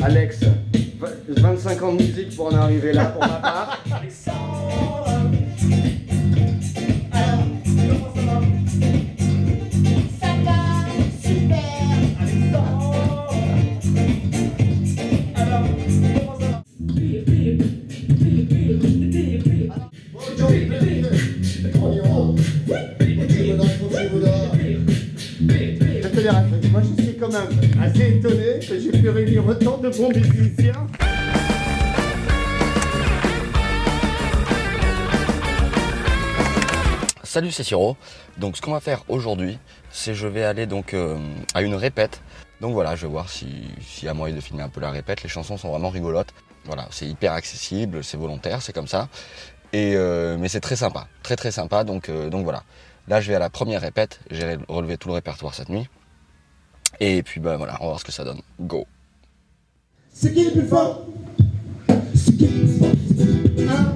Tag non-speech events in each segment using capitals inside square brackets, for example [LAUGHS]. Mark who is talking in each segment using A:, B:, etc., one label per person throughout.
A: Alex, v- 25 ans de musique pour en arriver là pour ma part.
B: Moi je suis quand même assez étonné que j'ai pu réunir autant de bons musiciens.
C: Salut, c'est Siro. Donc, ce qu'on va faire aujourd'hui, c'est je vais aller donc euh, à une répète. Donc voilà, je vais voir si- a moyen de filmer un peu la répète. Les chansons sont vraiment rigolotes. Voilà, c'est hyper accessible, c'est volontaire, c'est comme ça. Et euh, mais c'est très sympa, très très sympa. Donc euh, donc voilà. Là, je vais à la première répète. J'ai relevé tout le répertoire cette nuit. Et puis ben voilà, on va voir ce que ça donne. Go.
B: C'est qui le plus fort C'est qui le plus fort Hein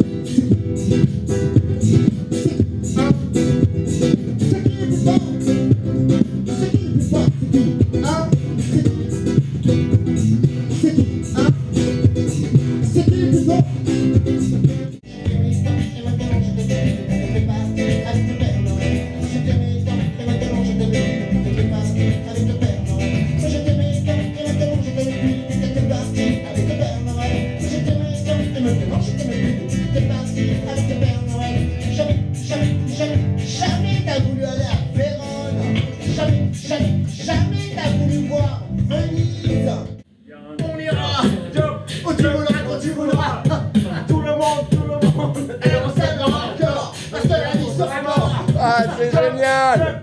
D: Et on s'aimera encore.
B: Parce que la vie sera mort
D: Ah, c'est génial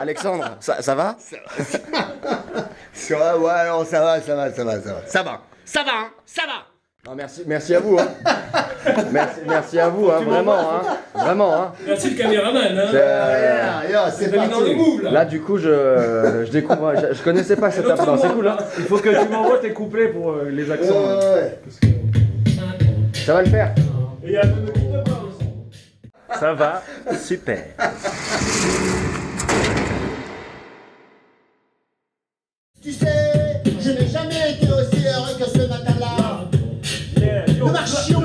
A: Alexandre, ça,
C: ça va? [LAUGHS]
B: Ça va, ouais, non, ça va, ça va, ça va, ça va. Ça va, ça va, hein, ça va
A: Non, merci, merci à vous. Hein. [LAUGHS] merci, merci à vous, hein, vraiment. Hein, vraiment. Hein.
D: Merci
E: le caméraman.
A: Hein. C'est,
B: euh, dans le parti.
E: là.
A: Là, du coup, je, je découvre. Je, je connaissais pas cette app. Non, C'est cool, hein. Il
D: faut que tu m'envoies tes couplets pour euh, les Ouais, accents. ouais, ouais.
A: Ça va le faire?
D: Et il y a. Ça va, super.
B: je n'ai jamais été aussi heureux que ce matin-là.
D: Nous marchions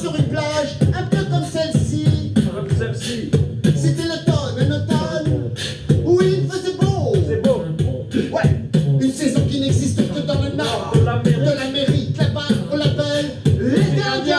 B: sur une plage un peu comme celle-ci. C'était l'automne, un automne où il faisait beau. Une saison qui n'existe que dans le nord
D: de
B: l'Amérique. Là-bas, on l'appelle les gardiens.